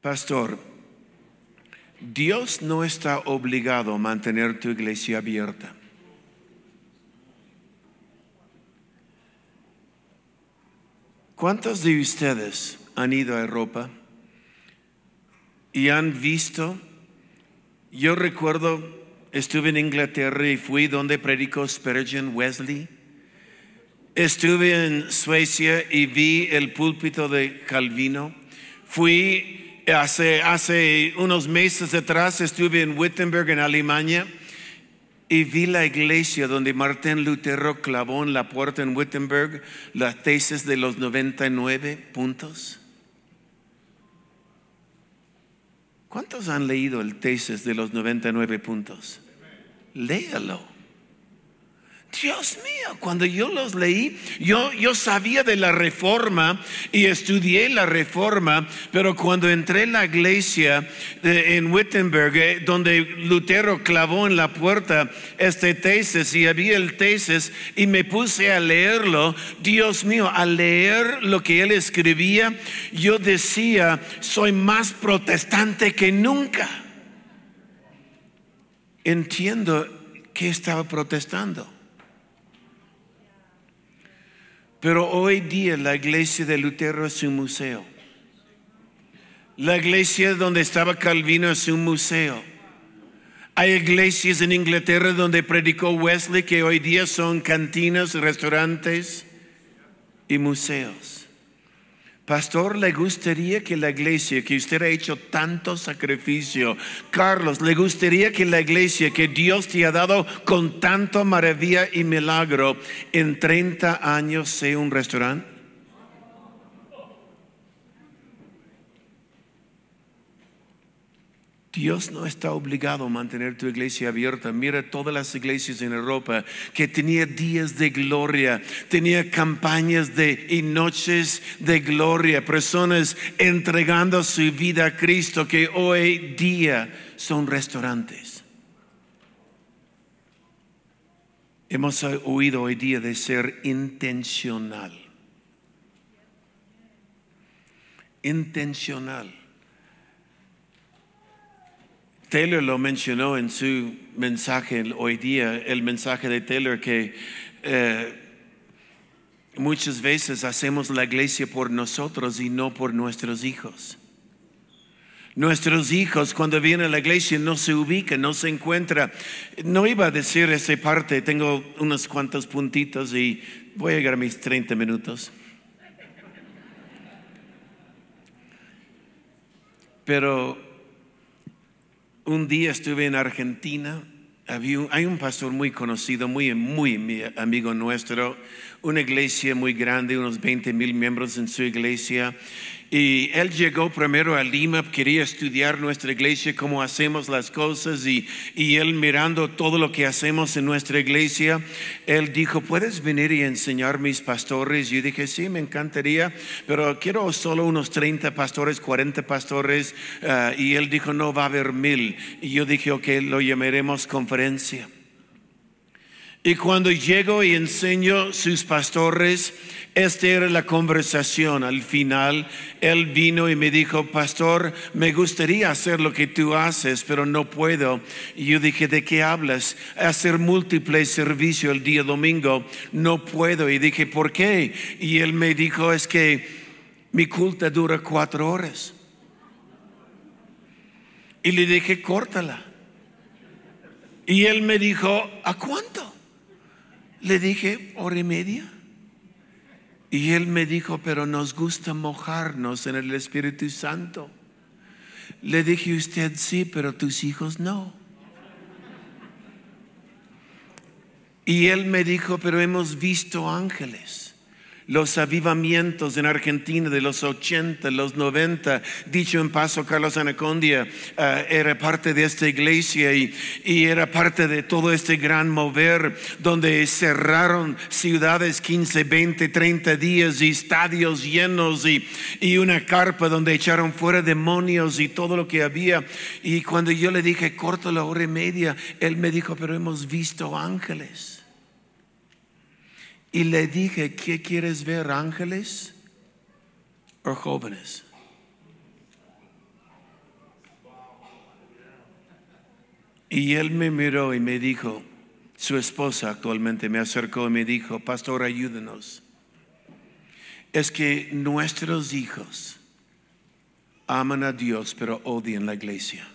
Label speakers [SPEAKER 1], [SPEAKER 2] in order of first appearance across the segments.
[SPEAKER 1] Pastor, Dios no está obligado a mantener tu iglesia abierta. ¿Cuántos de ustedes han ido a Europa y han visto? Yo recuerdo, estuve en Inglaterra y fui donde predicó Spurgeon Wesley. Estuve en Suecia y vi el púlpito de Calvino. Fui hace, unos meses atrás, estuve en Wittenberg, en Alemania, y vi la iglesia donde Martín Lutero clavó en la puerta en Wittenberg la tesis de los 99 puntos. ¿Cuántos han leído el tesis de los 99 puntos? Léalo. Dios mío, cuando yo los leí, yo, yo sabía de la reforma y estudié la reforma, pero cuando entré en la iglesia eh, en Wittenberg, eh, donde Lutero clavó en la puerta este tesis y había el tesis y me puse a leerlo, Dios mío, al leer lo que él escribía, yo decía, soy más protestante que nunca. Entiendo que estaba protestando. Pero hoy día la iglesia de Lutero es un museo. La iglesia donde estaba Calvino es un museo. Hay iglesias en Inglaterra donde predicó Wesley que hoy día son cantinas, restaurantes y museos. Pastor, ¿le gustaría que la iglesia, que usted ha hecho tanto sacrificio, Carlos, ¿le gustaría que la iglesia que Dios te ha dado con tanto maravilla y milagro en 30 años sea un restaurante? Dios no está obligado a mantener tu iglesia abierta. Mira todas las iglesias en Europa que tenía días de gloria, tenía campañas de y noches de gloria, personas entregando su vida a Cristo que hoy día son restaurantes. Hemos oído hoy día de ser intencional. Intencional. Taylor lo mencionó en su mensaje hoy día, el mensaje de Taylor que eh, muchas veces hacemos la iglesia por nosotros y no por nuestros hijos. Nuestros hijos cuando vienen a la iglesia no se ubican, no se encuentran. No iba a decir esa parte, tengo unos cuantos puntitos y voy a llegar a mis 30 minutos. Pero un día estuve en Argentina. hay un pastor muy conocido, muy, muy amigo nuestro, una iglesia muy grande, unos 20 mil miembros en su iglesia. Y él llegó primero a Lima, quería estudiar nuestra iglesia, cómo hacemos las cosas, y, y, él mirando todo lo que hacemos en nuestra iglesia, él dijo, ¿puedes venir y enseñar mis pastores? Yo dije, sí, me encantaría, pero quiero solo unos 30 pastores, 40 pastores, ah, y él dijo, no, va a haber mil. Y yo dije, ok, lo llamaremos conferencia. Y cuando llego y enseño sus pastores, esta era la conversación. Al final, él vino y me dijo, pastor, me gustaría hacer lo que tú haces, pero no puedo. Y yo dije, ¿de qué hablas? Hacer múltiple servicio el día domingo, no puedo. Y dije, ¿por qué? Y él me dijo, es que mi culta dura cuatro horas. Y le dije, córtala. Y él me dijo, ¿a cuánto? Le dije, hora y media. Y él me dijo, pero nos gusta mojarnos en el Espíritu Santo. Le dije, usted sí, pero tus hijos no. Y él me dijo, pero hemos visto ángeles los avivamientos en Argentina de los 80, los 90. Dicho en paso, Carlos Anacondia eh, era parte de esta iglesia y, era parte de todo este gran mover donde cerraron ciudades 15, 20, 30 días y estadios llenos y, y una carpa donde echaron fuera demonios y todo lo que había. Y cuando yo le dije, corto la hora y media, él me dijo, pero hemos visto ángeles. Y le dije, ¿qué quieres ver, ángeles o jóvenes? Y él me miró y me dijo, su esposa actualmente me acercó y me dijo, pastor, ayúdenos. Es que nuestros hijos aman a Dios pero odian la iglesia.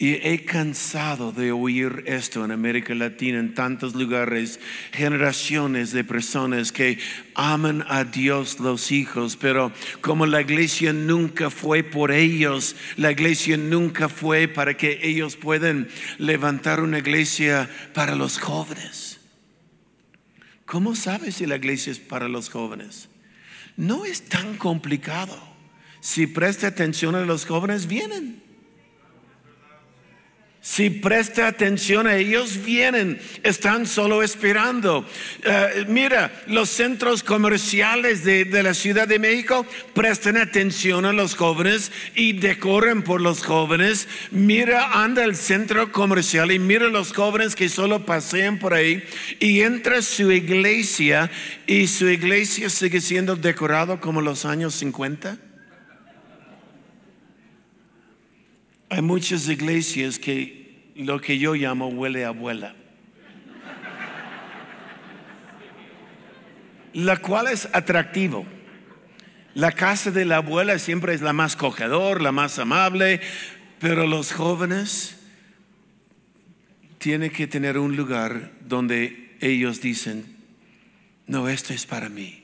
[SPEAKER 1] Y he cansado de oír esto en América Latina, en tantos lugares, generaciones de personas que aman a Dios los hijos, pero como la iglesia nunca fue por ellos, la iglesia nunca fue para que ellos puedan levantar una iglesia para los jóvenes. ¿Cómo sabes si la iglesia es para los jóvenes? No es tan complicado. Si presta atención a los jóvenes, vienen. Si presta atención a ellos, vienen, están solo esperando. Eh, mira, los centros comerciales de, de, la Ciudad de México prestan atención a los jóvenes y decoran por los jóvenes. Mira, anda al centro comercial y mira los jóvenes que solo pasean por ahí y entra su iglesia y su iglesia sigue siendo decorado como los años 50. Hay muchas iglesias que lo que yo llamo huele a abuela. La cual es atractivo. La casa de la abuela siempre es la más cogedor, la más amable, pero los jóvenes tienen que tener un lugar donde ellos dicen, no, esto es para mí.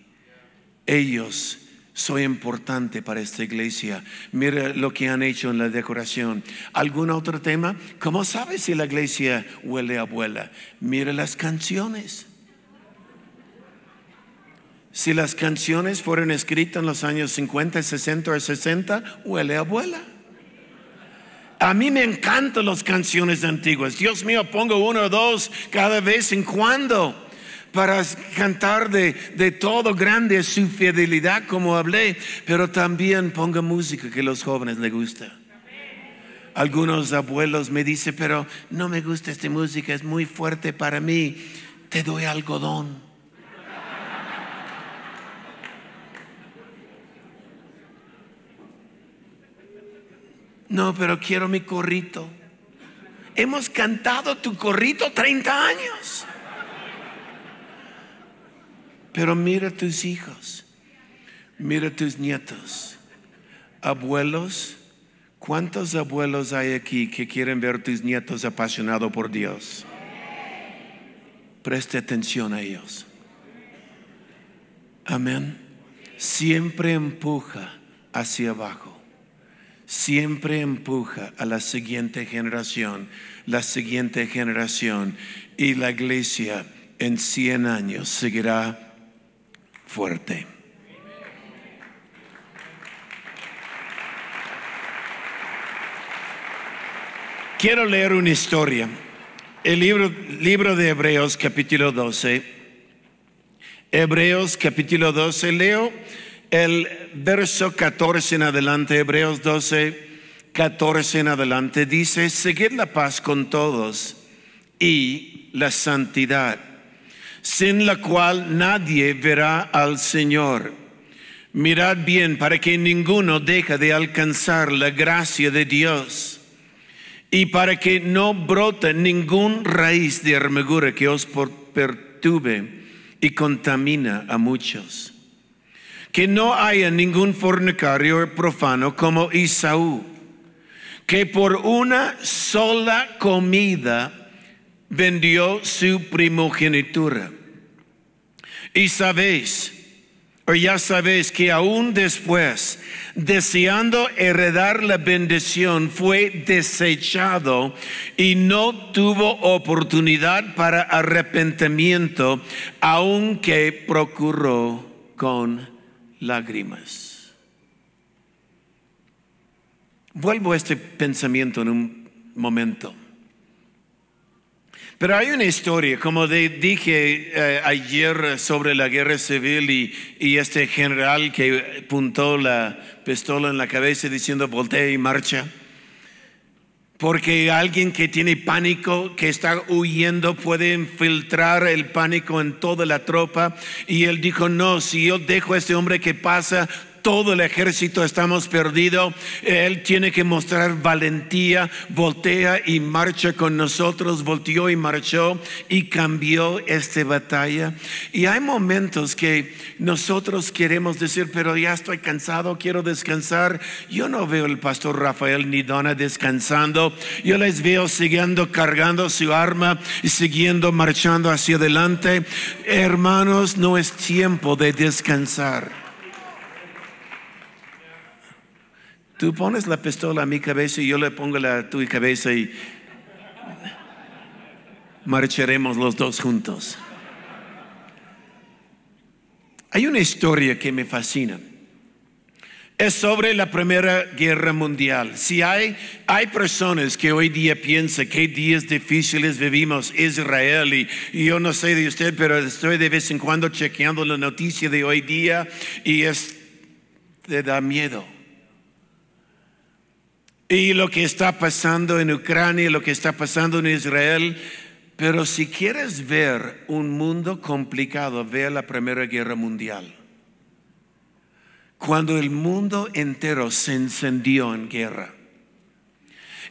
[SPEAKER 1] Ellos soy importante para esta iglesia. Mira lo que han hecho en la decoración. ¿Algún otro tema? ¿Cómo sabes si la iglesia huele a abuela? Mira las canciones. Si las canciones fueron escritas en los años 50, 60 o 60, huele a abuela. A mí me encantan las canciones antiguas. Dios mío, pongo uno o dos cada vez en cuando para cantar de, de, todo grande su fidelidad, como hablé, pero también ponga música que los jóvenes les gusta. Algunos abuelos me dicen, pero no me gusta esta música, es muy fuerte para mí. Te doy algodón. No, pero quiero mi corrito. Hemos cantado tu corrito 30 años. Pero mira tus hijos, mira tus nietos, abuelos. ¿Cuántos abuelos hay aquí que quieren ver tus nietos apasionados por Dios? Preste atención a ellos. Amén. Siempre empuja hacia abajo. Siempre empuja a la siguiente generación, la siguiente generación. Y la iglesia en 100 años seguirá fuerte. Quiero leer una historia. El libro, libro de Hebreos capítulo 12. Hebreos capítulo 12. Leo el verso 14 en adelante. Hebreos 12, 14 en adelante. Dice, seguid la paz con todos y la santidad sin la cual nadie verá al Señor. Mirad bien para que ninguno deje de alcanzar la gracia de Dios y para que no brote ningún raíz de amargura que os perturbe y contamina a muchos. Que no haya ningún fornicario profano como Isaú, que por una sola comida vendió su primogenitura. Y sabéis, o ya sabéis que aún después, deseando heredar la bendición, fue desechado y no tuvo oportunidad para arrepentimiento, aunque procuró con lágrimas. Vuelvo a este pensamiento en un momento. Pero hay una historia, como dije eh, ayer sobre la guerra civil y, este general que puntó la pistola en la cabeza diciendo voltea y marcha. Porque alguien que tiene pánico, que está huyendo, puede infiltrar el pánico en toda la tropa. Y él dijo, no, si yo dejo a este hombre que pasa, todo el ejército estamos perdidos. Él tiene que mostrar valentía, voltea y marcha con nosotros, volteó y marchó y cambió esta batalla. Y hay momentos que nosotros queremos decir, pero ya estoy cansado, quiero descansar. Yo no veo al pastor Rafael ni Donna descansando. Yo les veo siguiendo cargando su arma y siguiendo marchando hacia adelante. Hermanos, no es tiempo de descansar. Tú pones la pistola a mi cabeza y yo le pongo la a tu cabeza y marcharemos los dos juntos. Hay una historia que me fascina. Es sobre la Primera Guerra Mundial. Si hay, hay personas que hoy día piensan qué días difíciles vivimos Israel y, y, yo no sé de usted, pero estoy de vez en cuando chequeando la noticia de hoy día y es te da miedo. Lo que está pasando en Ucrania, lo que está pasando en Israel. Pero si quieres ver un mundo complicado, ve la Primera Guerra Mundial. Cuando el mundo entero se encendió en guerra.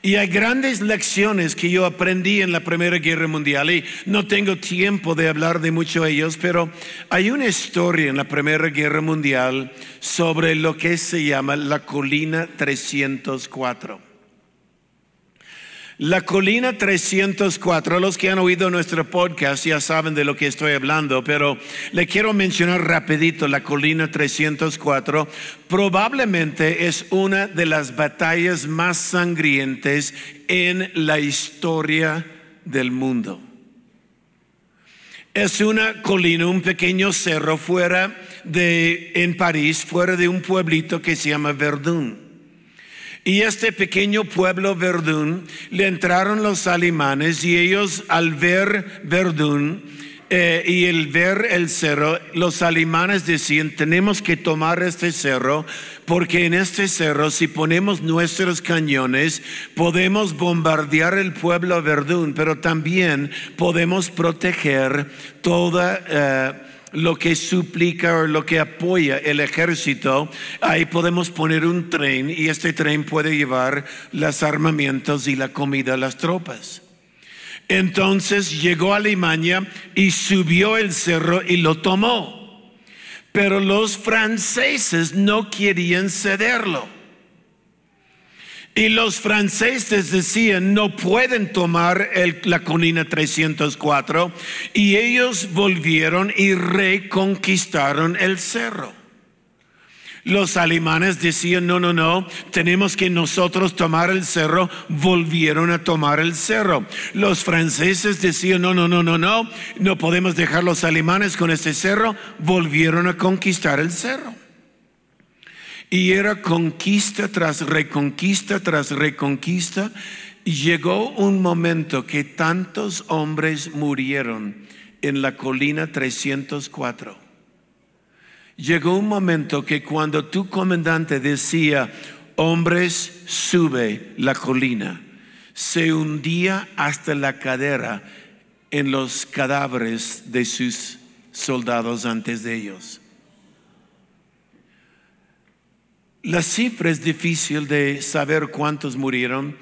[SPEAKER 1] Y hay grandes lecciones que yo aprendí en la Primera Guerra Mundial y no tengo tiempo de hablar de muchos de ellos, pero hay una historia en la Primera Guerra Mundial sobre lo que se llama la colina 304. La colina 304, los que han oído nuestro podcast ya saben de lo que estoy hablando, pero le quiero mencionar rapidito la colina 304. Probablemente es una de las batallas más sangrientes en la historia del mundo. Es una colina, un pequeño cerro fuera de, en París, fuera de un pueblito que se llama Verdun. Y este pequeño pueblo Verdún le entraron los alemanes y ellos al ver Verdún eh, y el ver el cerro, los alemanes decían, tenemos que tomar este cerro porque en este cerro si ponemos nuestros cañones podemos bombardear el pueblo Verdún, pero también podemos proteger toda... Eh, lo que suplica o lo que apoya el ejército, ahí podemos poner un tren y este tren puede llevar los armamentos y la comida a las tropas. Entonces llegó a Alemania y subió el cerro y lo tomó. Pero los franceses no querían cederlo. Y los franceses decían, no pueden tomar la colina 304. Y ellos volvieron y reconquistaron el cerro. Los alemanes decían, no, no, no, tenemos que nosotros tomar el cerro, volvieron a tomar el cerro. Los franceses decían, no, no, no, no, no, no podemos dejar los alemanes con este cerro, volvieron a conquistar el cerro. Y era conquista tras reconquista tras reconquista. Llegó un momento que tantos hombres murieron en la colina 304. Llegó un momento que cuando tu comandante decía, hombres, sube la colina, se hundía hasta la cadera en los cadáveres de sus soldados antes de ellos. La cifra es difícil de saber cuántos murieron.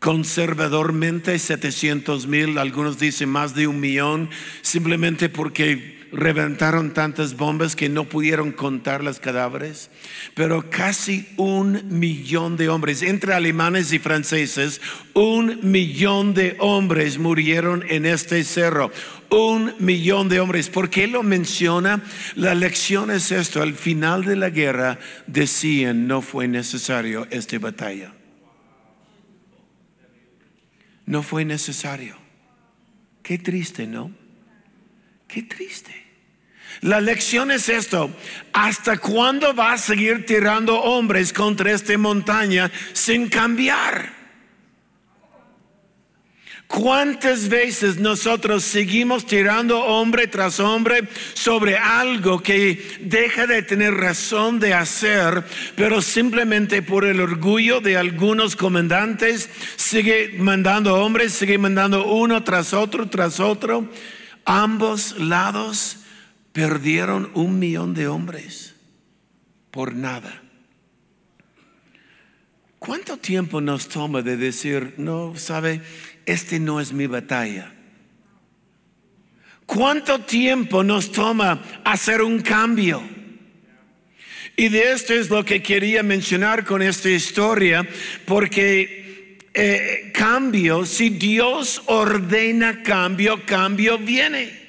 [SPEAKER 1] Conservadormente 700 mil, algunos dicen más de un millón, simplemente porque reventaron tantas bombas que no pudieron contar los cadáveres, pero casi un millón de hombres, entre alemanes y franceses, un millón de hombres murieron en este cerro un millón de hombres. ¿Por qué lo menciona? La lección es esto. Al final de la guerra decían no fue necesario esta batalla. No fue necesario. Qué triste, ¿no? Qué triste. La lección es esto. ¿Hasta cuándo va a seguir tirando hombres contra esta montaña sin cambiar? ¿Cuántas veces nosotros seguimos tirando hombre tras hombre sobre algo que deja de tener razón de hacer, pero simplemente por el orgullo de algunos comandantes sigue mandando hombres, sigue mandando uno tras otro, tras otro? Ambos lados perdieron un millón de hombres. por nada. ¿Cuánto tiempo nos toma de decir, no, sabe, este no es mi batalla? ¿Cuánto tiempo nos toma hacer un cambio? Y de esto es lo que quería mencionar con esta historia, porque eh, cambio, si Dios ordena cambio, cambio viene.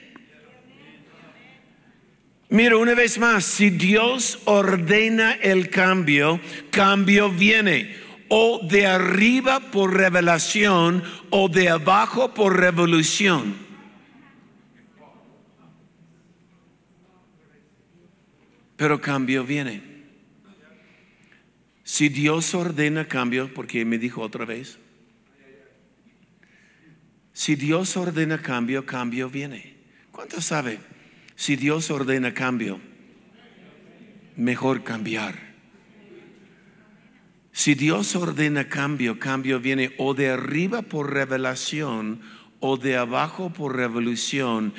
[SPEAKER 1] Mira, una vez más, si Dios ordena el cambio, cambio viene o de arriba por revelación o de abajo por revolución. Pero cambio viene. Si Dios ordena cambio, porque me dijo otra vez, si Dios ordena cambio, cambio viene. ¿Cuánto sabe? Si Dios ordena cambio, mejor cambiar. Si Dios ordena cambio, cambio viene o de arriba por revelación o de abajo por revolución.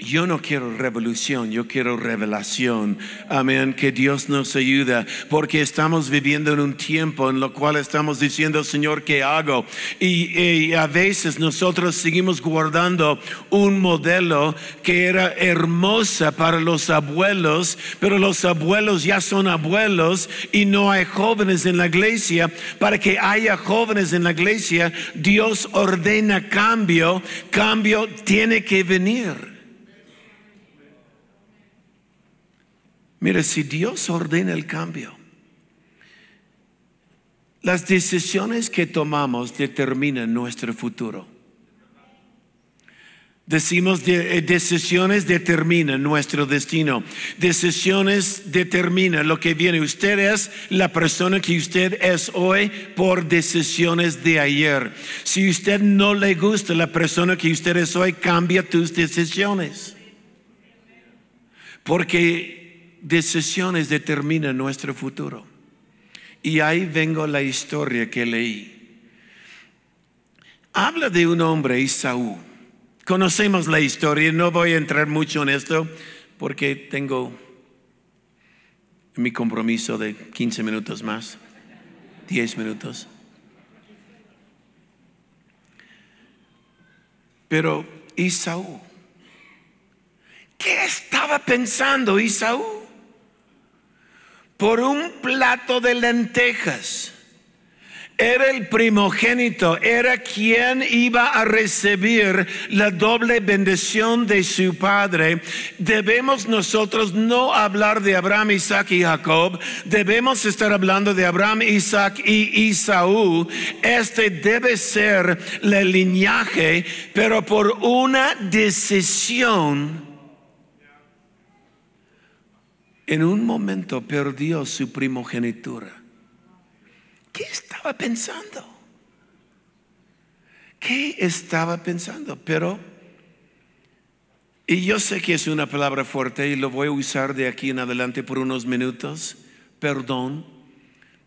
[SPEAKER 1] Yo no quiero revolución, yo quiero revelación. Amén. Que Dios nos ayuda, porque estamos viviendo en un tiempo en lo cual estamos diciendo, Señor, ¿qué hago? Y, a veces nosotros seguimos guardando un modelo que era hermosa para los abuelos, pero los abuelos ya son abuelos y no hay jóvenes en la iglesia. Para que haya jóvenes en la iglesia, Dios ordena cambio. Cambio tiene que venir. Mira, si Dios ordena el cambio, las decisiones que tomamos determinan nuestro futuro. Decimos eh, decisiones determinan nuestro destino. Decisiones determinan lo que viene. Usted es la persona que usted es hoy por decisiones de ayer. Si usted no le gusta la persona que usted es hoy, cambia tus decisiones. Porque decisiones determinan nuestro futuro. Y ahí vengo la historia que leí. Habla de un hombre, Isaú. Conocemos la historia, no voy a entrar mucho en esto porque tengo mi compromiso de 15 minutos más, 10 minutos. Pero Isaú, ¿qué estaba pensando Isaú? Por un plato de lentejas. Era el primogénito, era quien iba a recibir la doble bendición de su padre. Debemos nosotros no hablar de Abraham, Isaac y Jacob, debemos estar hablando de Abraham, Isaac y Isaú. Este debe ser el linaje, pero por una decisión en un momento perdió su primogenitura. ¿Qué estaba pensando? ¿Qué estaba pensando? Pero, y yo sé que es una palabra fuerte y lo voy a usar de aquí en adelante por unos minutos, perdón,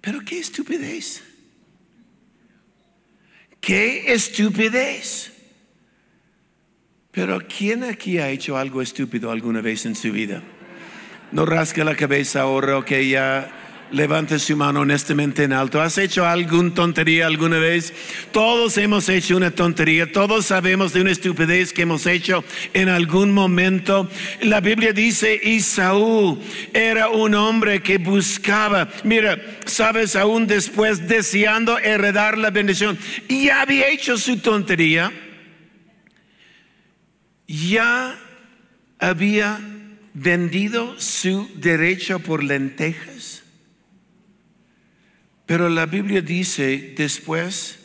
[SPEAKER 1] pero qué estupidez. Qué estupidez. Pero ¿quién aquí ha hecho algo estúpido alguna vez en su vida? No rasque la cabeza ahora, que ya levante su mano honestamente en alto. ¿Has hecho alguna tontería alguna vez? Todos hemos hecho una tontería, todos sabemos de una estupidez que hemos hecho en algún momento. La Biblia dice, Isaú era un hombre que buscaba, mira, sabes, aún después deseando heredar la bendición, y había hecho su tontería, ya había vendido su derecho por lentejas. Pero la Biblia dice, después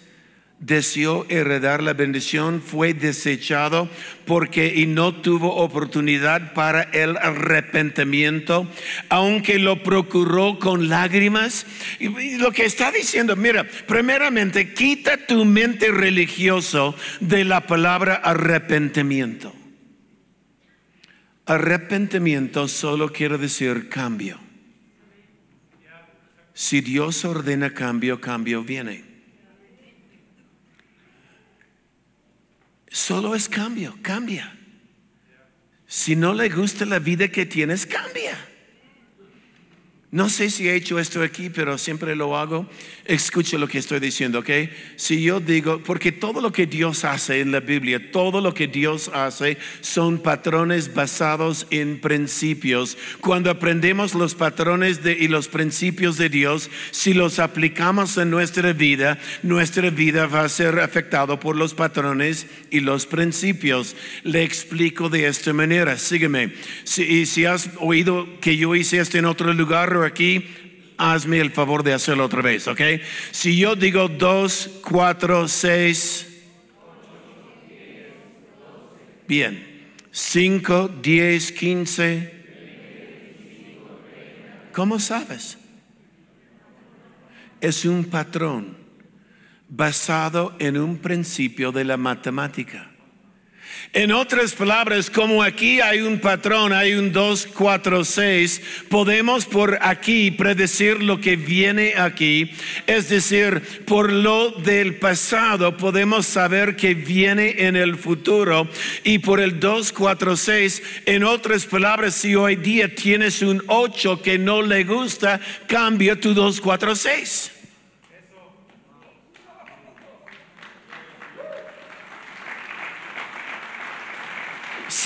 [SPEAKER 1] deseó heredar la bendición, fue desechado porque y no tuvo oportunidad para el arrepentimiento, aunque lo procuró con lágrimas. Y lo que está diciendo, mira, primeramente, quita tu mente religioso de la palabra arrepentimiento. Arrepentimiento solo quiere decir cambio. Si Dios ordena cambio, cambio viene. Solo es cambio, cambia. Si no le gusta la vida que tienes, cambia. No sé si he hecho esto aquí, pero siempre lo hago. Escuche lo que estoy diciendo, ¿ok? Si yo digo, porque todo lo que Dios hace en la Biblia, todo lo que Dios hace son patrones basados en principios. Cuando aprendemos los patrones de, y los principios de Dios, si los aplicamos en nuestra vida, nuestra vida va a ser afectada por los patrones y los principios. Le explico de esta manera, sígueme. Si, si has oído que yo hice esto en otro lugar, aquí, hazme el favor de hacerlo otra vez, ¿ok? Si yo digo 2, 4, 6, bien, 5, 10, 15, ¿cómo sabes? Es un patrón basado en un principio de la matemática. En otras palabras, como aquí hay un patrón, hay un 2, 4, 6, podemos por aquí predecir lo que viene aquí. Es decir, por lo del pasado podemos saber que viene en el futuro. Y por el 2, 4, 6, en otras palabras, si hoy día tienes un 8 que no le gusta, cambia tu 2, 4, 6.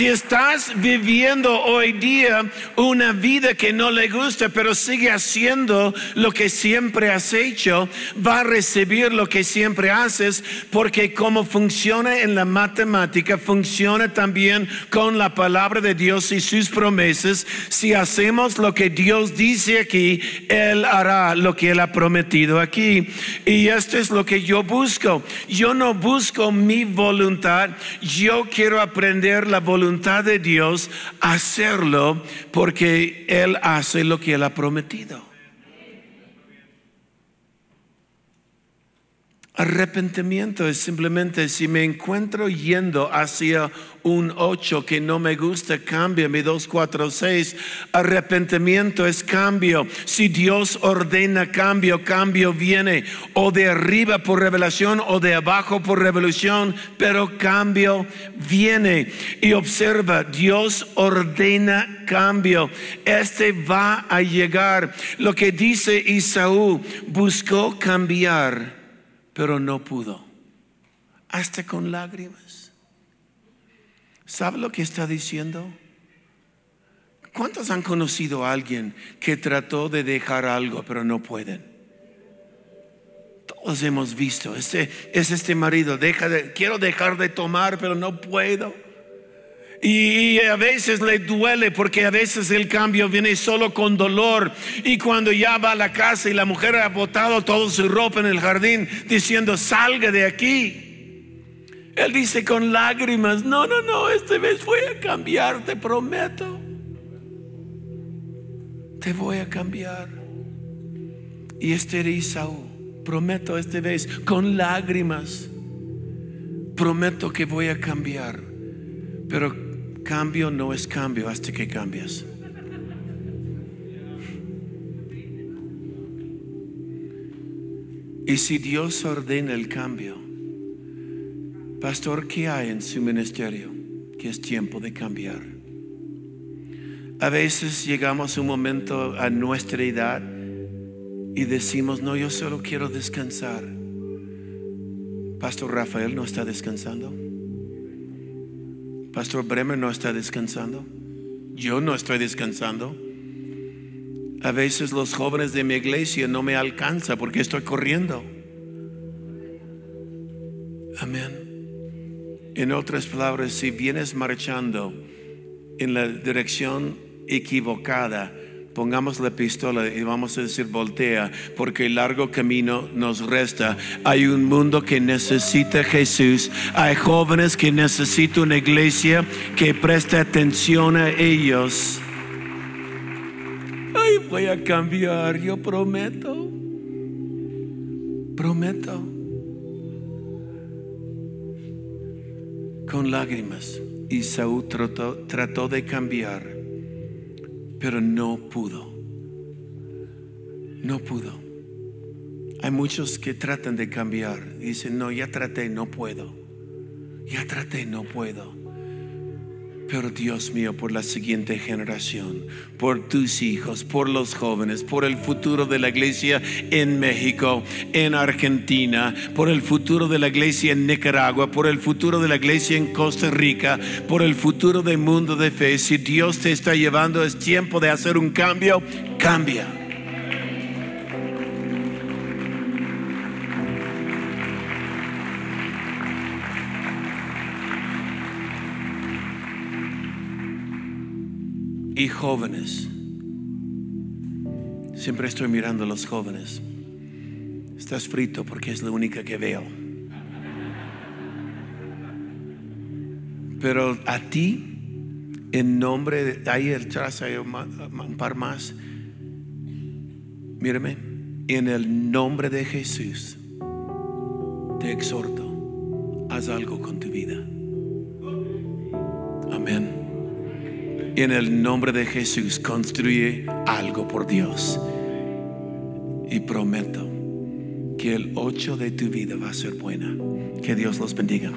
[SPEAKER 1] Si estás viviendo hoy día una vida que no le gusta, pero sigue haciendo lo que siempre has hecho, va a recibir lo que siempre haces, porque como funciona en la matemática, funciona también con la palabra de Dios y sus promesas. Si hacemos lo que Dios dice aquí, Él hará lo que Él ha prometido aquí. Y esto es lo que yo busco. Yo no busco mi voluntad, yo quiero aprender la voluntad voluntad de Dios hacerlo porque Él hace lo que Él ha prometido. Arrepentimiento es simplemente si me encuentro yendo hacia un 8 que no me gusta, cambia mi 2, 4, 6. Arrepentimiento es cambio. Si Dios ordena cambio, cambio viene o de arriba por revelación o de abajo por revolución, pero cambio viene. Y observa, Dios ordena cambio. Este va a llegar. Lo que dice Isaú, buscó cambiar pero no pudo, hasta con lágrimas. ¿Sabe lo que está diciendo? ¿Cuántos han conocido a alguien que trató de dejar algo, pero no pueden? Todos hemos visto, este, es este marido, deja de, quiero dejar de tomar, pero no puedo. Y a veces le duele porque a veces el cambio viene solo con dolor. Y cuando ya va a la casa y la mujer ha botado toda su ropa en el jardín diciendo, salga de aquí. Él dice con lágrimas, no, no, no, esta vez voy a cambiar, te prometo. Te voy a cambiar. Y este era Isaú, prometo esta vez con lágrimas, prometo que voy a cambiar. Pero Cambio no es cambio hasta que cambias. Y si Dios ordena el cambio, pastor, ¿qué hay en su ministerio? Que es tiempo de cambiar. A veces llegamos a un momento a nuestra edad y decimos, no, yo solo quiero descansar. Pastor Rafael no está descansando. Pastor Bremer no está descansando. Yo no estoy descansando. A veces los jóvenes de mi iglesia no me alcanzan porque estoy corriendo. Amén. En otras palabras, si vienes marchando en la dirección equivocada, Pongamos la pistola y vamos a decir voltea, porque el largo camino nos resta. Hay un mundo que necesita Jesús. Hay jóvenes que necesitan una iglesia que preste atención a ellos. Ay, voy a cambiar, yo prometo. Prometo. Con lágrimas, Isaú trató, trató de cambiar pero no pudo. No pudo. Hay muchos que tratan de cambiar. Dicen, no, ya traté, no puedo. Ya traté, no puedo. Pero Dios mío, por la siguiente generación, por tus hijos, por los jóvenes, por el futuro de la iglesia en México, en Argentina, por el futuro de la iglesia en Nicaragua, por el futuro de la iglesia en Costa Rica, por el futuro del mundo de fe. Si Dios te está llevando, es tiempo de hacer un cambio, cambia. Y jóvenes. Siempre estoy mirando a los jóvenes. Estás frito porque es la única que veo. Pero a ti, en nombre de... Ahí atrás hay un par más. Mírame, en el nombre de Jesús, te exhorto, haz algo con tu vida. En el nombre de Jesús construye algo por Dios. Y prometo que el 8 de tu vida va a ser buena. Que Dios los bendiga.